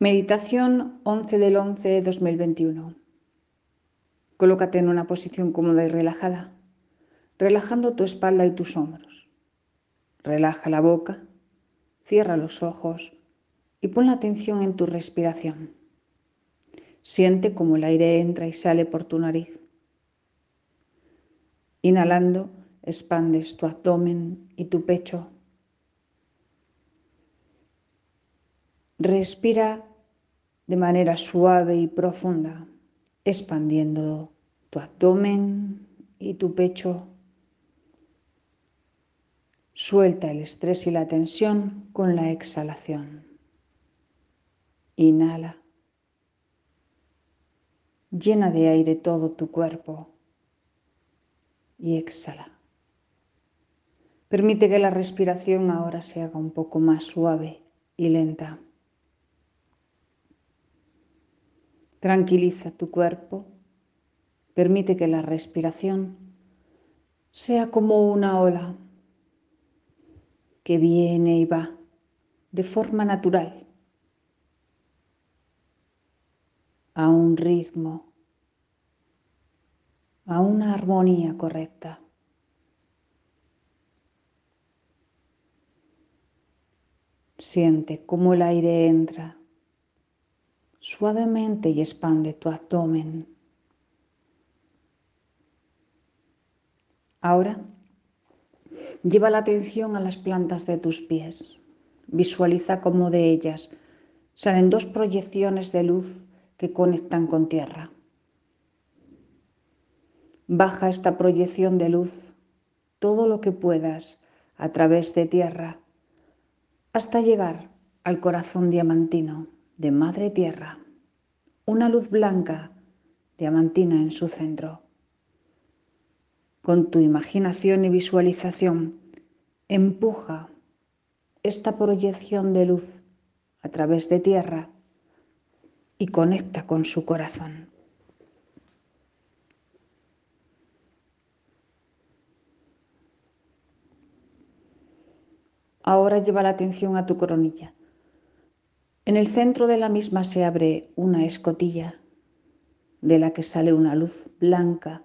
Meditación 11 del 11 de 2021. Colócate en una posición cómoda y relajada, relajando tu espalda y tus hombros. Relaja la boca, cierra los ojos y pon la atención en tu respiración. Siente cómo el aire entra y sale por tu nariz. Inhalando, expandes tu abdomen y tu pecho Respira de manera suave y profunda, expandiendo tu abdomen y tu pecho. Suelta el estrés y la tensión con la exhalación. Inhala. Llena de aire todo tu cuerpo y exhala. Permite que la respiración ahora se haga un poco más suave y lenta. Tranquiliza tu cuerpo. Permite que la respiración sea como una ola que viene y va de forma natural, a un ritmo, a una armonía correcta. Siente cómo el aire entra suavemente y expande tu abdomen. Ahora, lleva la atención a las plantas de tus pies. Visualiza cómo de ellas salen dos proyecciones de luz que conectan con tierra. Baja esta proyección de luz todo lo que puedas a través de tierra hasta llegar al corazón diamantino de Madre Tierra, una luz blanca diamantina en su centro. Con tu imaginación y visualización, empuja esta proyección de luz a través de tierra y conecta con su corazón. Ahora lleva la atención a tu coronilla en el centro de la misma se abre una escotilla de la que sale una luz blanca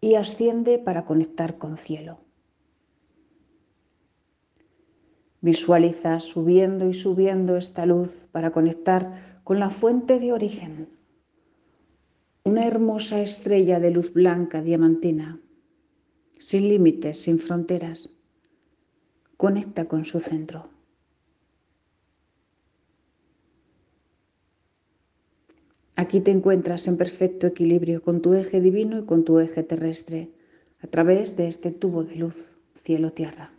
y asciende para conectar con cielo. Visualiza subiendo y subiendo esta luz para conectar con la fuente de origen, una hermosa estrella de luz blanca diamantina, sin límites, sin fronteras. Conecta con su centro. Aquí te encuentras en perfecto equilibrio con tu eje divino y con tu eje terrestre a través de este tubo de luz, cielo-tierra.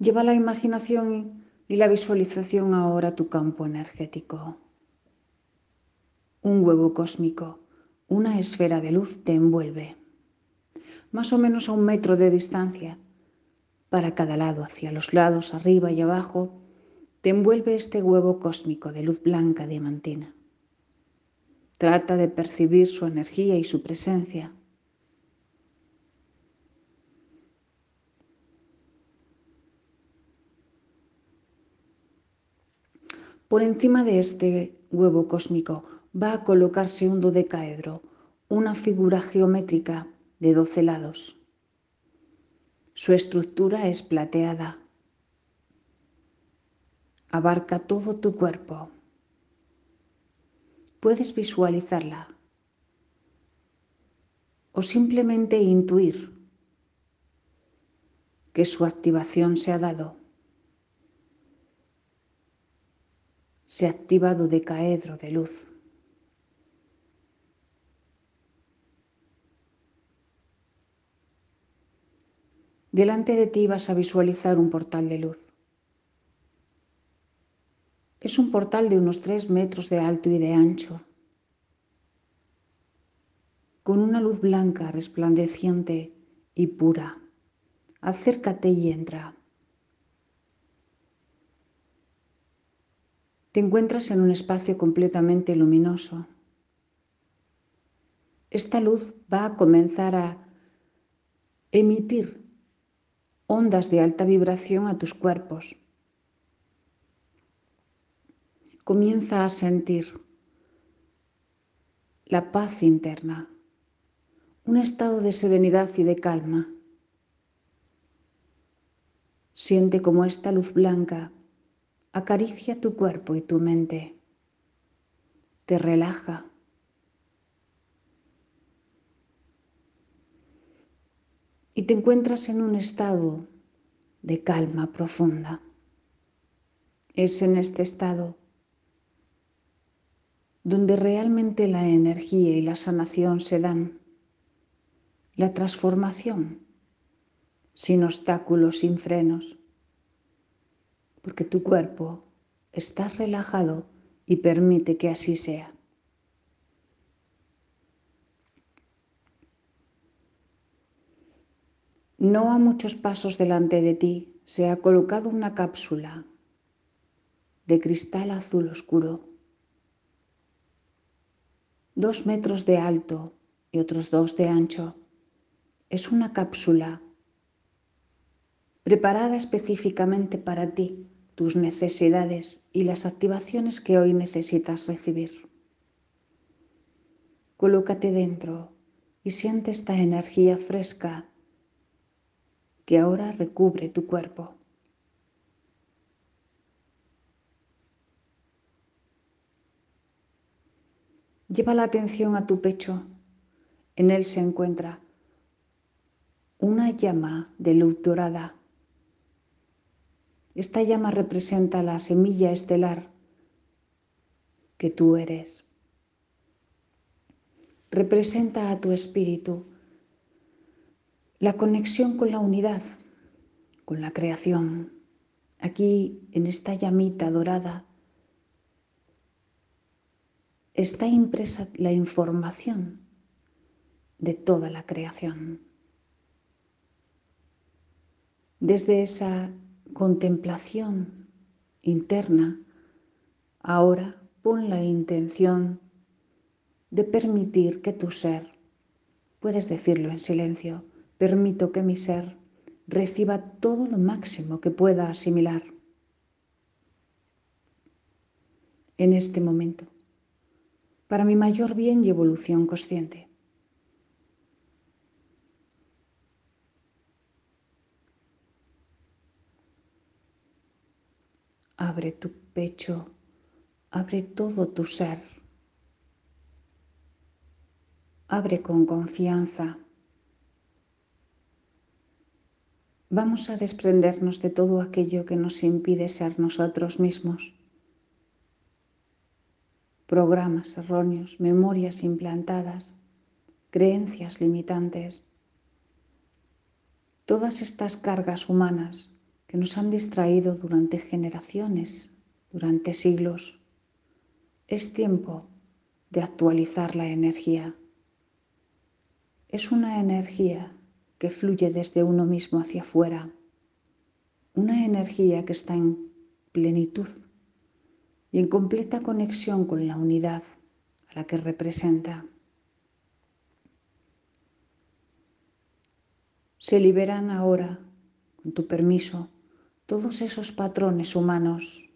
Lleva la imaginación y la visualización ahora a tu campo energético. Un huevo cósmico, una esfera de luz te envuelve, más o menos a un metro de distancia, para cada lado, hacia los lados, arriba y abajo, te envuelve este huevo cósmico de luz blanca diamantina. Trata de percibir su energía y su presencia. Por encima de este huevo cósmico va a colocarse un dodecaedro, una figura geométrica de doce lados. Su estructura es plateada, abarca todo tu cuerpo. Puedes visualizarla o simplemente intuir que su activación se ha dado. Se ha activado de caedro de luz. Delante de ti vas a visualizar un portal de luz. Es un portal de unos tres metros de alto y de ancho, con una luz blanca, resplandeciente y pura. Acércate y entra. Te encuentras en un espacio completamente luminoso. Esta luz va a comenzar a emitir ondas de alta vibración a tus cuerpos comienza a sentir la paz interna, un estado de serenidad y de calma. Siente como esta luz blanca acaricia tu cuerpo y tu mente, te relaja. Y te encuentras en un estado de calma profunda. Es en este estado donde realmente la energía y la sanación se dan, la transformación sin obstáculos, sin frenos, porque tu cuerpo está relajado y permite que así sea. No a muchos pasos delante de ti se ha colocado una cápsula de cristal azul oscuro dos metros de alto y otros dos de ancho. Es una cápsula preparada específicamente para ti, tus necesidades y las activaciones que hoy necesitas recibir. Colócate dentro y siente esta energía fresca que ahora recubre tu cuerpo. Lleva la atención a tu pecho. En él se encuentra una llama de luz dorada. Esta llama representa la semilla estelar que tú eres. Representa a tu espíritu la conexión con la unidad, con la creación. Aquí, en esta llamita dorada, está impresa la información de toda la creación. Desde esa contemplación interna, ahora pon la intención de permitir que tu ser, puedes decirlo en silencio, permito que mi ser reciba todo lo máximo que pueda asimilar en este momento para mi mayor bien y evolución consciente. Abre tu pecho, abre todo tu ser. Abre con confianza. Vamos a desprendernos de todo aquello que nos impide ser nosotros mismos programas erróneos, memorias implantadas, creencias limitantes. Todas estas cargas humanas que nos han distraído durante generaciones, durante siglos. Es tiempo de actualizar la energía. Es una energía que fluye desde uno mismo hacia afuera, una energía que está en plenitud y en completa conexión con la unidad a la que representa. Se liberan ahora, con tu permiso, todos esos patrones humanos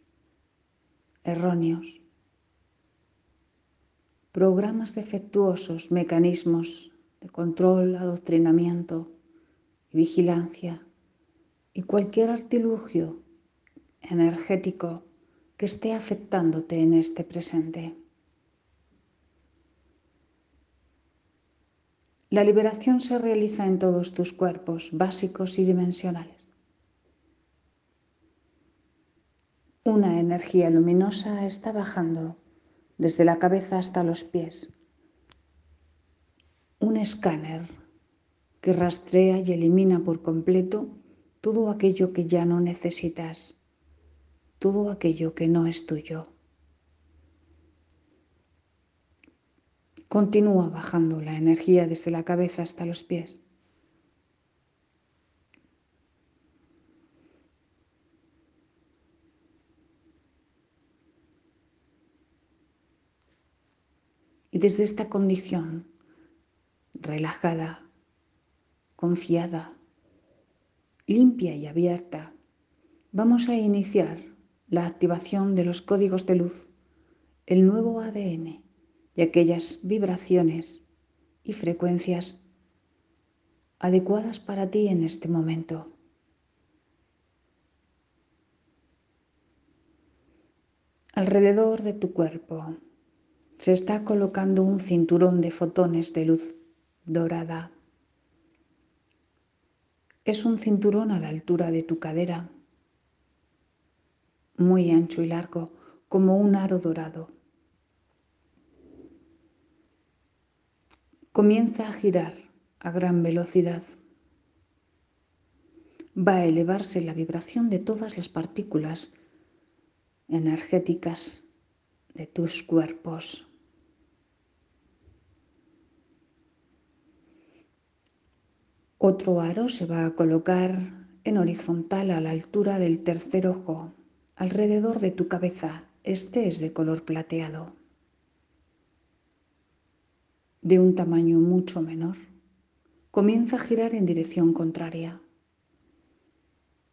erróneos, programas defectuosos, mecanismos de control, adoctrinamiento y vigilancia y cualquier artilugio energético que esté afectándote en este presente. La liberación se realiza en todos tus cuerpos básicos y dimensionales. Una energía luminosa está bajando desde la cabeza hasta los pies. Un escáner que rastrea y elimina por completo todo aquello que ya no necesitas todo aquello que no es tuyo. Continúa bajando la energía desde la cabeza hasta los pies. Y desde esta condición relajada, confiada, limpia y abierta, vamos a iniciar la activación de los códigos de luz el nuevo ADN y aquellas vibraciones y frecuencias adecuadas para ti en este momento. Alrededor de tu cuerpo se está colocando un cinturón de fotones de luz dorada. Es un cinturón a la altura de tu cadera, muy ancho y largo, como un aro dorado. Comienza a girar a gran velocidad. Va a elevarse la vibración de todas las partículas energéticas de tus cuerpos. Otro aro se va a colocar en horizontal a la altura del tercer ojo, alrededor de tu cabeza. Este es de color plateado, de un tamaño mucho menor. Comienza a girar en dirección contraria.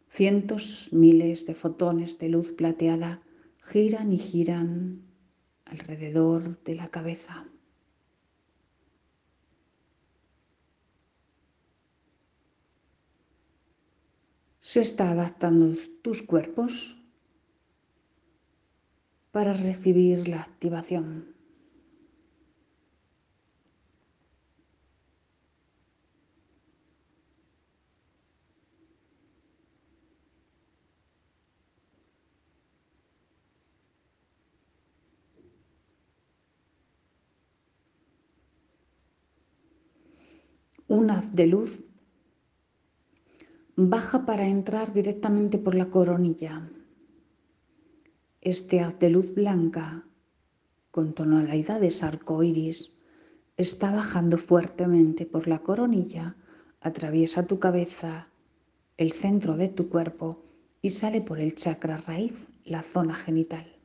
Cientos, miles de fotones de luz plateada giran y giran alrededor de la cabeza. Se está adaptando tus cuerpos para recibir la activación. un haz de luz baja para entrar directamente por la coronilla. Este haz de luz blanca con tonalidades arcoíris está bajando fuertemente por la coronilla, atraviesa tu cabeza, el centro de tu cuerpo y sale por el chakra raíz, la zona genital.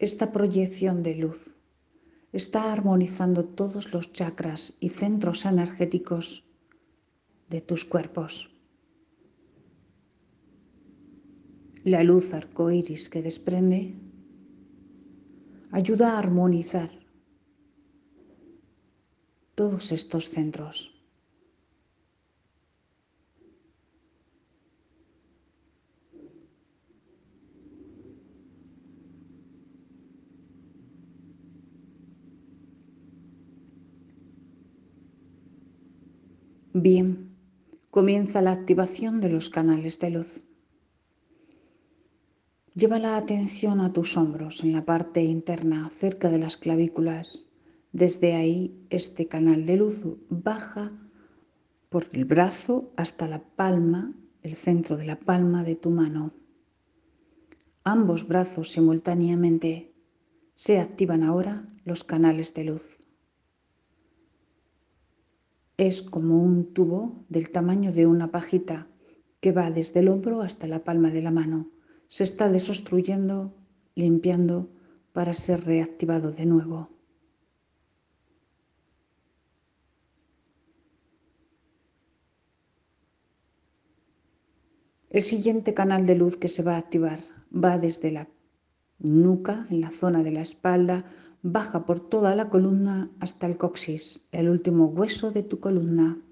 Esta proyección de luz está armonizando todos los chakras y centros energéticos de tus cuerpos. La luz arcoíris que desprende ayuda a armonizar todos estos centros. Bien, comienza la activación de los canales de luz. Lleva la atención a tus hombros en la parte interna, cerca de las clavículas. Desde ahí, este canal de luz baja por el brazo hasta la palma, el centro de la palma de tu mano. Ambos brazos simultáneamente se activan ahora los canales de luz es como un tubo del tamaño de una pajita que va desde el hombro hasta la palma de la mano. Se está desobstruyendo, limpiando para ser reactivado de nuevo. El siguiente canal de luz que se va a activar va desde la nuca, en la zona de la espalda, baja por toda la columna hasta el coxis, el último hueso de tu columna.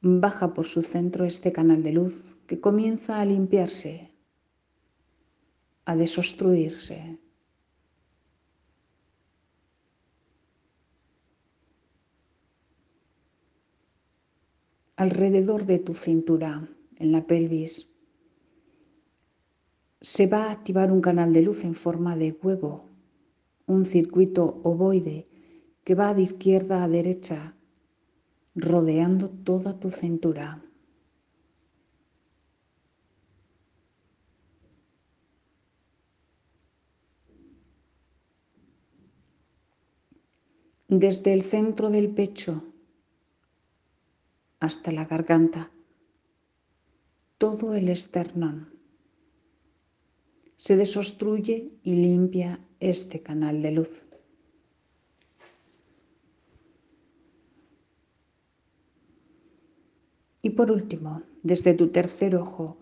Baja por su centro este canal de luz que comienza a limpiarse, a desostruirse. Alrededor de tu cintura, en la pelvis, se va a activar un canal de luz en forma de huevo, un circuito ovoide que va de izquierda a derecha, rodeando toda tu cintura. Desde el centro del pecho hasta la garganta, todo el esternón se desostruye y limpia este canal de luz. Y por último, desde tu tercer ojo,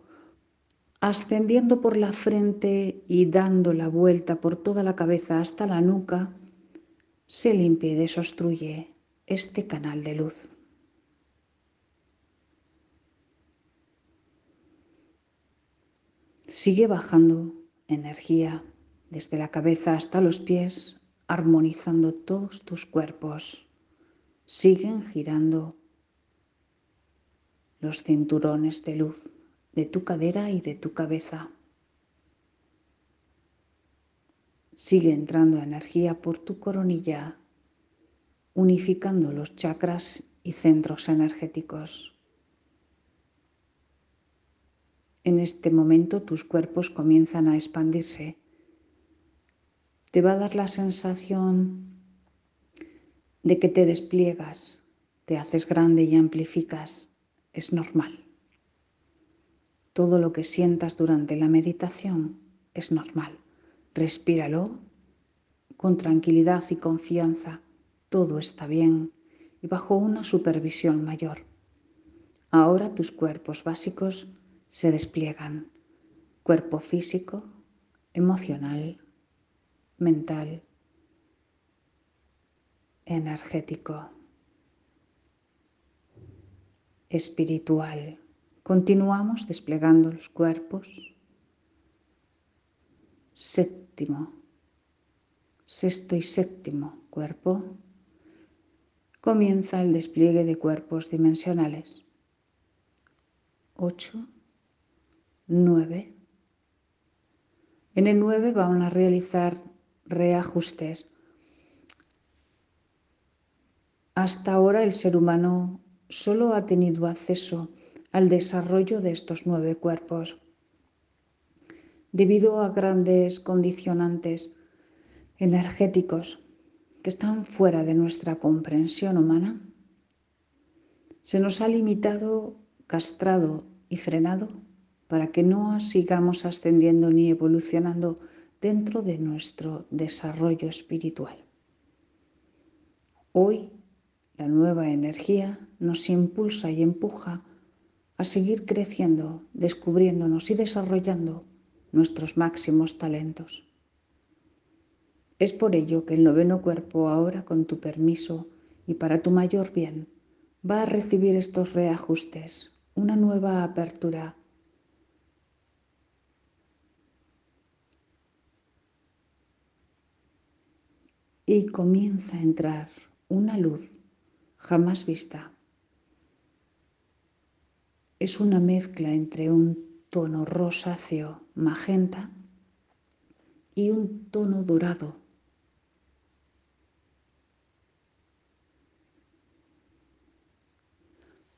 ascendiendo por la frente y dando la vuelta por toda la cabeza hasta la nuca, se limpia y desobstruye este canal de luz. Sigue bajando energía desde la cabeza hasta los pies, armonizando todos tus cuerpos. Siguen girando los cinturones de luz de tu cadera y de tu cabeza. Sigue entrando energía por tu coronilla, unificando los chakras y centros energéticos. En este momento tus cuerpos comienzan a expandirse. Te va a dar la sensación de que te despliegas, te haces grande y amplificas es normal. Todo lo que sientas durante la meditación es normal. Respíralo con tranquilidad y confianza. Todo está bien y bajo una supervisión mayor. Ahora tus cuerpos básicos se despliegan. Cuerpo físico, emocional, mental, energético espiritual. Continuamos desplegando los cuerpos. Séptimo, sexto y séptimo cuerpo. Comienza el despliegue de cuerpos dimensionales. Ocho, nueve. En el nueve van a realizar reajustes. Hasta ahora el ser humano solo ha tenido acceso al desarrollo de estos nueve cuerpos. Debido a grandes condicionantes energéticos que están fuera de nuestra comprensión humana, se nos ha limitado, castrado y frenado para que no sigamos ascendiendo ni evolucionando dentro de nuestro desarrollo espiritual. Hoy la nueva energía nos impulsa y empuja a seguir creciendo, descubriéndonos y desarrollando nuestros máximos talentos. Es por ello que el noveno cuerpo ahora, con tu permiso y para tu mayor bien, va a recibir estos reajustes, una nueva apertura. Y comienza a entrar una luz jamás vista. Es una mezcla entre un tono rosáceo magenta y un tono dorado.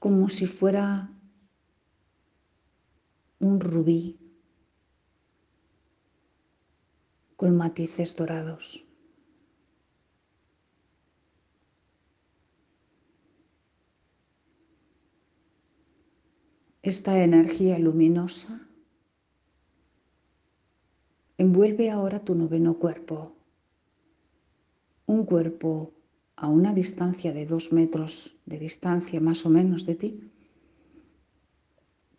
Como si fuera un rubí con matices dorados. Esta energía luminosa. Envuelve ahora tu noveno cuerpo, un cuerpo a una distancia de dos metros de distancia más o menos de ti,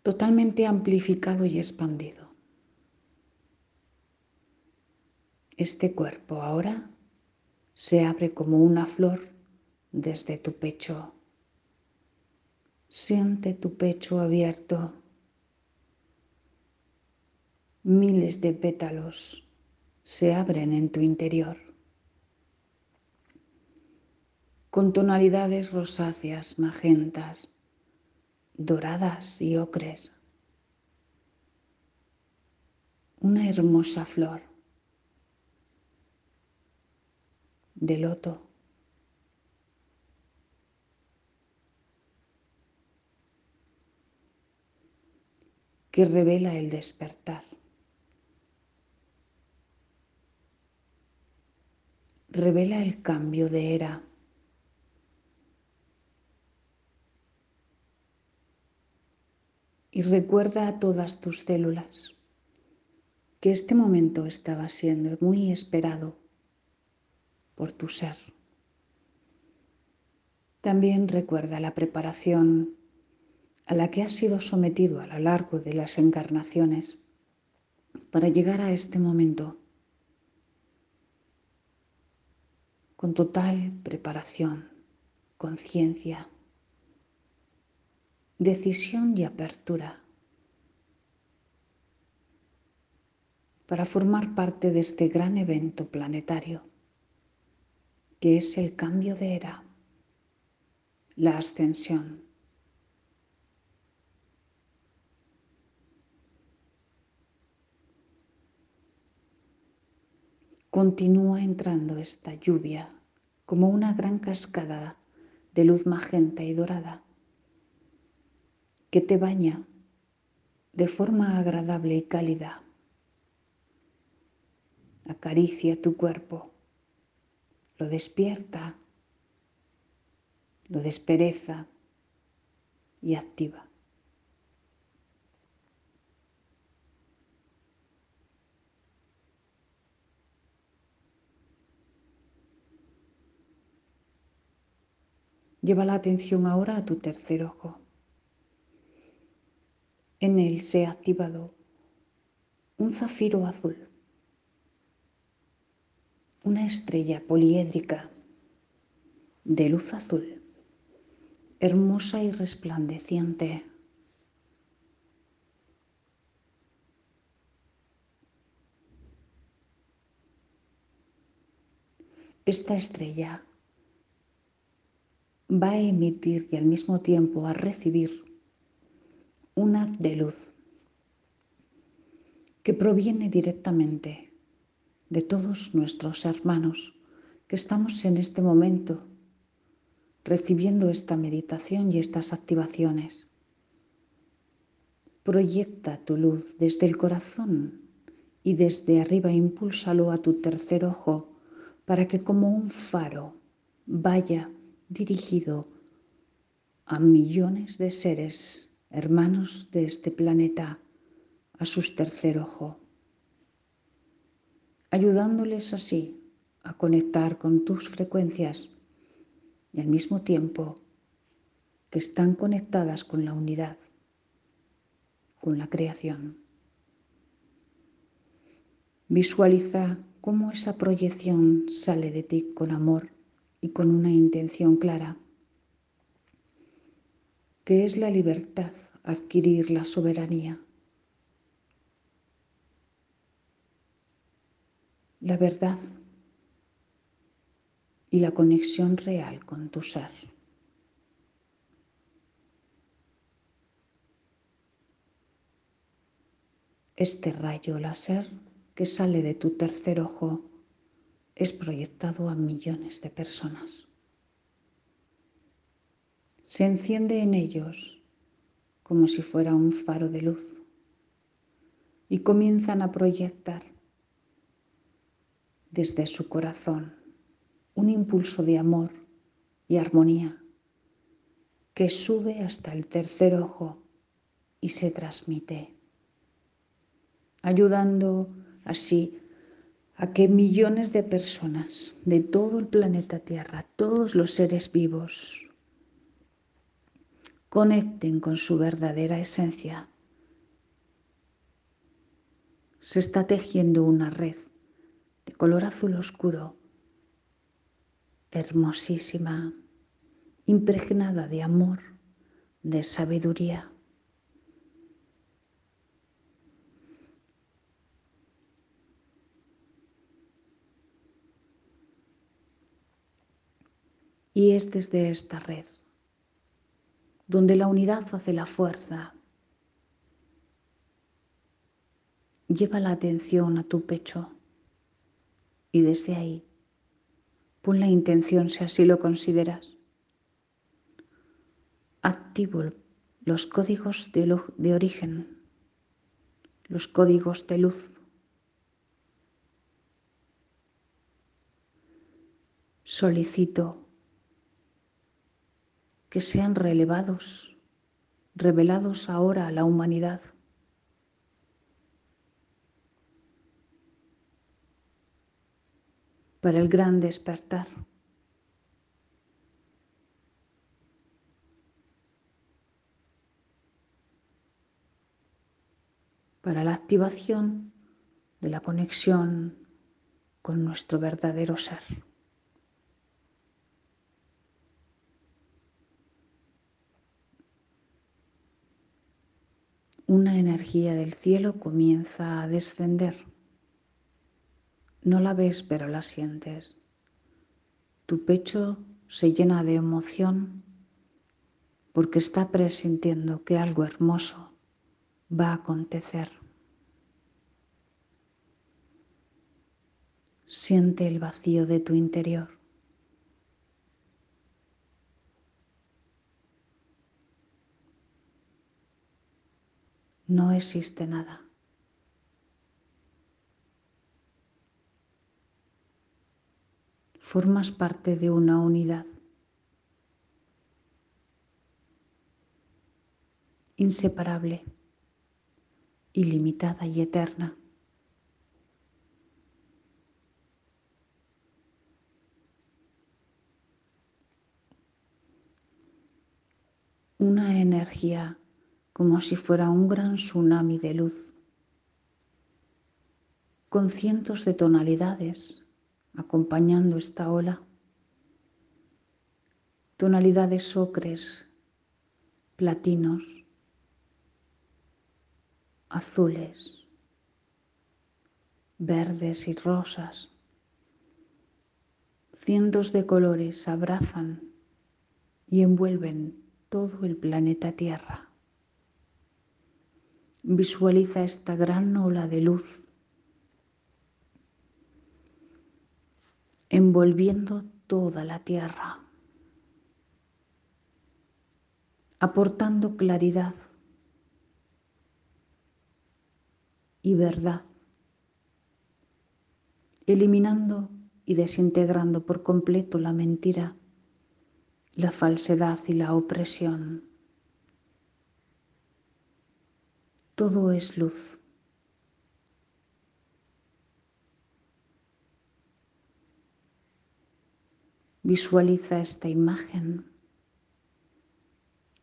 totalmente amplificado y expandido. Este cuerpo ahora se abre como una flor desde tu pecho Siente tu pecho abierto. Miles de pétalos se abren en tu interior con tonalidades rosáceas, magentas, doradas y ocres. Una hermosa flor de loto que revela el despertar. Revela el cambio de era. Y recuerda a todas tus células que este momento estaba siendo muy esperado por tu ser. También recuerda la preparación a la que has sido sometido a lo largo de las encarnaciones para llegar a este momento con total preparación, conciencia, decisión y apertura para formar parte de este gran evento planetario que es el cambio de era, la ascensión. Continúa entrando esta lluvia como una gran cascada de luz magenta y dorada que te baña de forma agradable y cálida acaricia tu cuerpo, lo despierta, lo despereza y activa. Lleva la atención ahora a tu tercer ojo. En él se ha activado un zafiro azul una estrella poliédrica de luz azul, hermosa y resplandeciente. Esta estrella va a emitir y al mismo tiempo a recibir una de luz que proviene directamente de todos nuestros hermanos que estamos en este momento recibiendo esta meditación y estas activaciones. Proyecta tu luz desde el corazón y desde arriba impúlsalo a tu tercer ojo para que como un faro vaya dirigido a millones de seres hermanos de este planeta a sus tercer ojo ayudándoles así a conectar con tus frecuencias y al mismo tiempo que están conectadas con la unidad, con la creación. Visualiza cómo esa proyección sale de ti con amor y con una intención clara, que es la libertad, adquirir la soberanía la verdad y la conexión real con tu ser. Este rayo láser que sale de tu tercer ojo es proyectado a millones de personas. Se enciende en ellos como si fuera un faro de luz y comienzan a proyectar desde su corazón un impulso de amor y armonía que sube hasta el tercer ojo y se transmite, ayudando así a que millones de personas de todo el planeta Tierra, todos los seres vivos, conecten con su verdadera esencia. Se está tejiendo una red de color azul oscuro, hermosísima, impregnada de amor, de sabiduría. Y es desde esta red donde la unidad hace la fuerza. Lleva la atención a tu pecho y desde ahí pon la intención si así lo consideras. Activo los códigos de, de origen, los códigos de luz. Solicito que sean relevados, revelados ahora a la humanidad. para el gran despertar. para la activación de la conexión con nuestro verdadero ser. Energía del cielo comienza a descender. No la ves, pero la sientes. Tu pecho se llena de emoción porque está presintiendo que algo hermoso va a acontecer. Siente el vacío de tu interior. No existe nada. Formas parte de una unidad. inseparable, ilimitada y eterna. Una energía como si fuera un gran tsunami de luz, con cientos de tonalidades acompañando esta ola, tonalidades ocres, platinos, azules, verdes y rosas. Cientos de colores abrazan y envuelven todo el planeta Tierra. Visualiza esta gran ola de luz envolviendo toda la Tierra aportando claridad y verdad, eliminando y desintegrando por completo la mentira, la falsedad y la opresión. Todo es luz. Visualiza esta imagen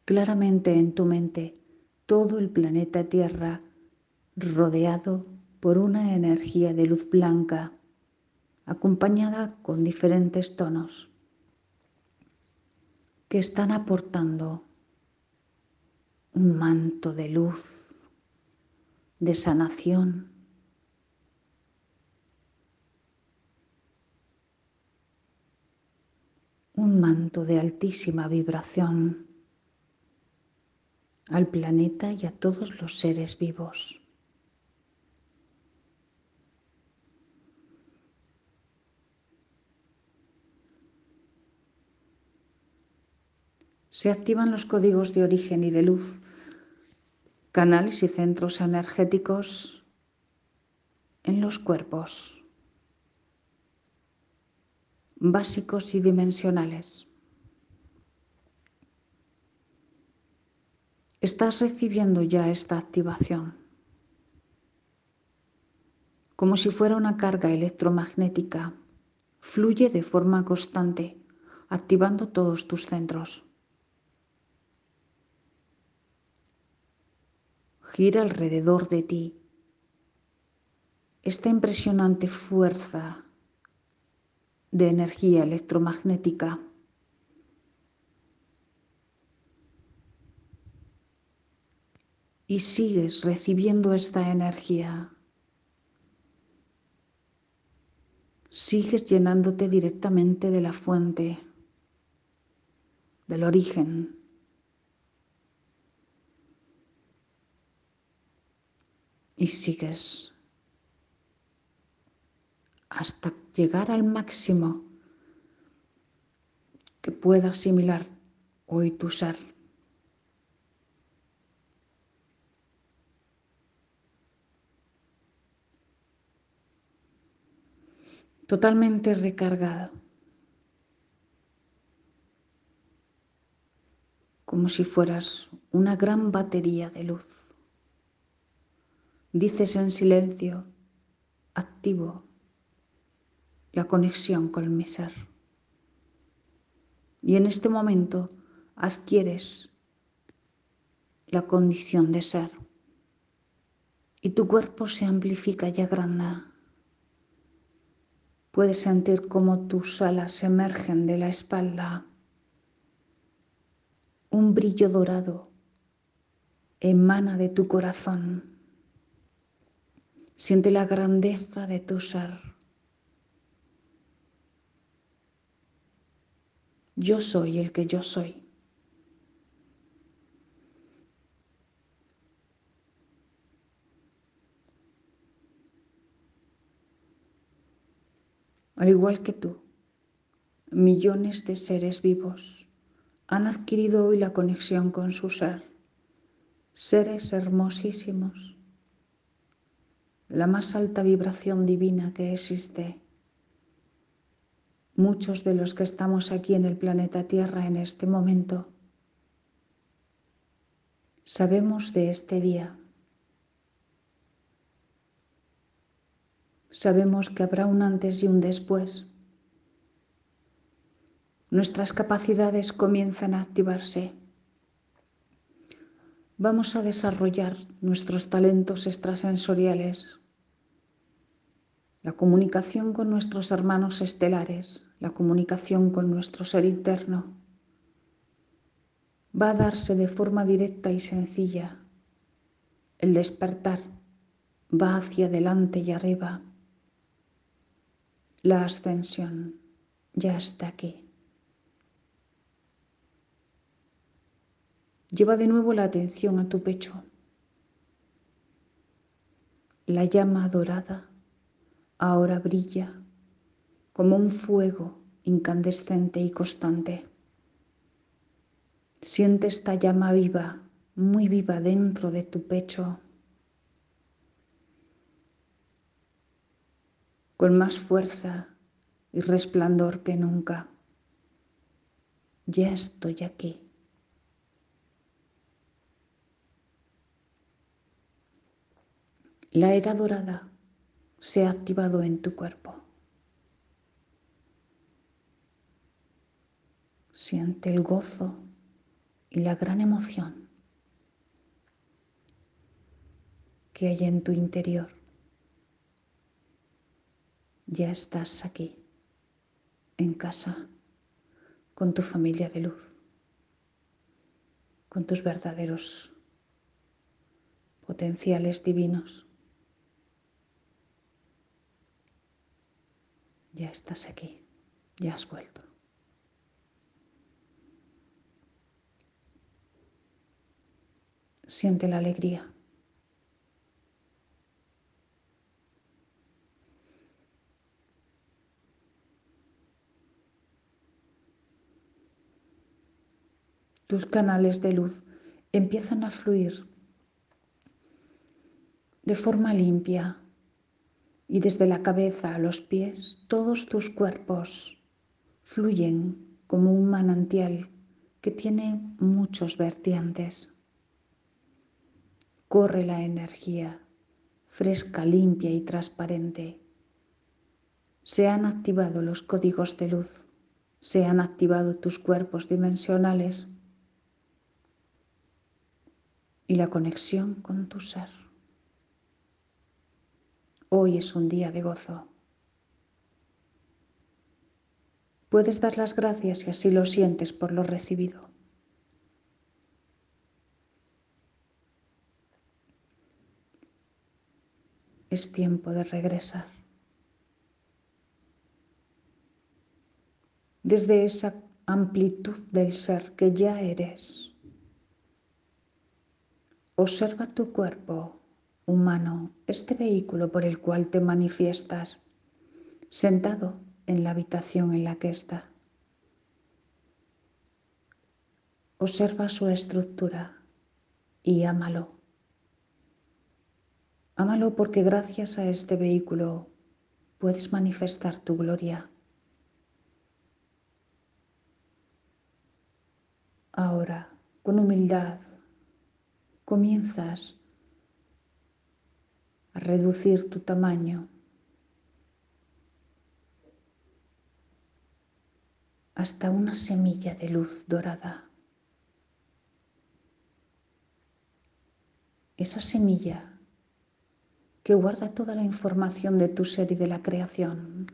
claramente en tu mente todo el planeta Tierra rodeado por una energía de luz blanca acompañada con diferentes tonos que están aportando un manto de luz, de sanación, un manto de altísima vibración al planeta y a todos los seres vivos. Se activan los códigos de origen y de luz, canales y centros energéticos en los cuerpos básicos y dimensionales. estás recibiendo ya esta activación, como si fuera una carga electromagnética, fluye de forma constante, activando todos tus centros. Gira alrededor de ti esta impresionante fuerza de energía electromagnética y sigues recibiendo esta energía. Sigues llenándote directamente de la fuente, del origen. Y sigues hasta llegar al máximo que pueda asimilar hoy tu ser. totalmente recargado, como si fueras una gran batería de luz. Dices en silencio, activo la conexión con mi ser. Y en este momento adquieres la condición de ser y tu cuerpo se amplifica y agranda. Puedes sentir cómo tus alas emergen de la espalda. Un brillo dorado emana de tu corazón. Siente la grandeza de tu ser. Yo soy el que yo soy. Al igual que tú, millones de seres vivos han adquirido hoy la conexión con su ser, seres hermosísimos, la más alta vibración divina que existe. Muchos de los que estamos aquí en el planeta Tierra en este momento sabemos de este día sabemos que habrá un antes y un después. Nuestras capacidades comienzan a activarse. Vamos a desarrollar nuestros talentos extrasensoriales, la comunicación con nuestros hermanos estelares, la comunicación con nuestro ser interno. Va a darse de forma directa y sencilla. El despertar va hacia adelante y arriba. La ascensión ya está aquí. Lleva de nuevo la atención a tu pecho. La llama dorada ahora brilla como un fuego incandescente y constante. Siente esta llama viva, muy viva dentro de tu pecho. con más fuerza y resplandor que nunca. Ya estoy aquí. La era dorada se ha activado en tu cuerpo. Siente el gozo y la gran emoción que hay en tu interior ya estás aquí, en casa, con tu familia de luz, con tus verdaderos potenciales divinos. Ya estás aquí, ya has vuelto. Siente la alegría tus canales de luz empiezan a fluir de forma limpia y desde la cabeza a los pies todos tus cuerpos fluyen como un manantial que tiene muchos vertientes. Corre la energía fresca, limpia y transparente. Se han activado los códigos de luz, se han activado tus cuerpos dimensionales y la conexión con tu ser. Hoy es un día de gozo. Puedes dar las gracias si así lo sientes por lo recibido. Es tiempo de regresar. Desde esa amplitud del ser que ya eres Observa tu cuerpo humano, este vehículo por el cual te manifiestas, sentado en la habitación en la que está. Observa su estructura y ámalo. Ámalo porque gracias a este vehículo puedes manifestar tu gloria. Ahora, con humildad, comienzas a reducir tu tamaño hasta una semilla de luz dorada. Esa semilla que guarda toda la información de tu ser y de la creación.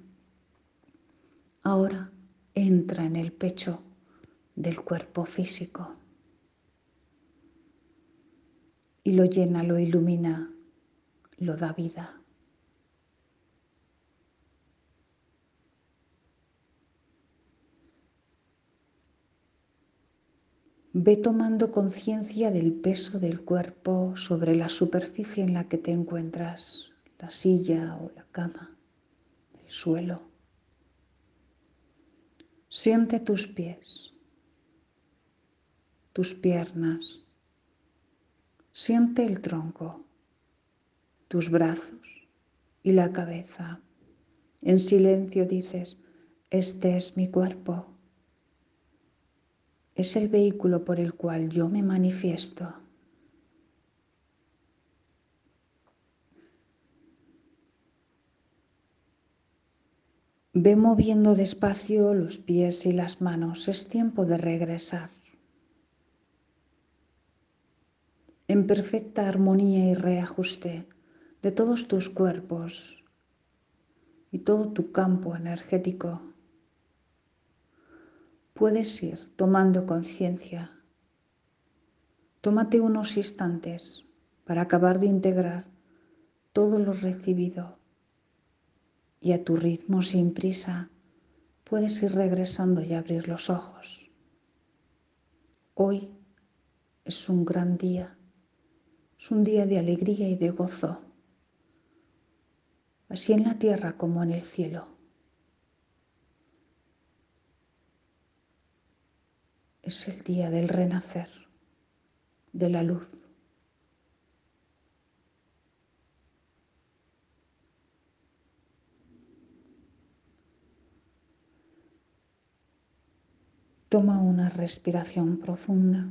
Ahora entra en el pecho del cuerpo físico y lo llena, lo ilumina, lo da vida. Ve tomando conciencia del peso del cuerpo sobre la superficie en la que te encuentras, la silla o la cama, el suelo. Siente tus pies, tus piernas, siente el tronco, tus brazos y la cabeza. En silencio dices, este es mi cuerpo es el vehículo por el cual yo me manifiesto. Ve moviendo despacio los pies y las manos. Es tiempo de regresar. En perfecta armonía y reajuste de todos tus cuerpos y todo tu campo energético puedes ir tomando conciencia. Tómate unos instantes para acabar de integrar todo lo recibido y a tu ritmo sin prisa puedes ir regresando y abrir los ojos. Hoy es un gran día, es un día de alegría y de gozo, así en la tierra como en el cielo. es el día del renacer, de la luz. Toma una respiración profunda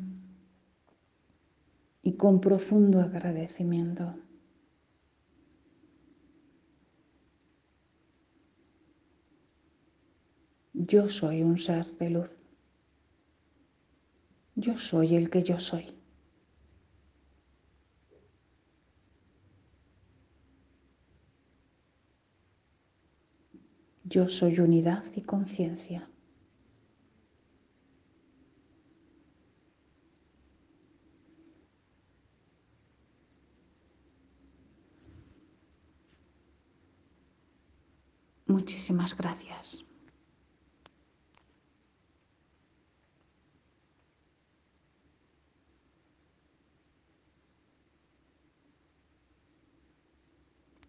y con profundo agradecimiento. Yo soy un ser de luz. Yo soy el que yo soy. Yo soy unidad y conciencia. Muchísimas gracias.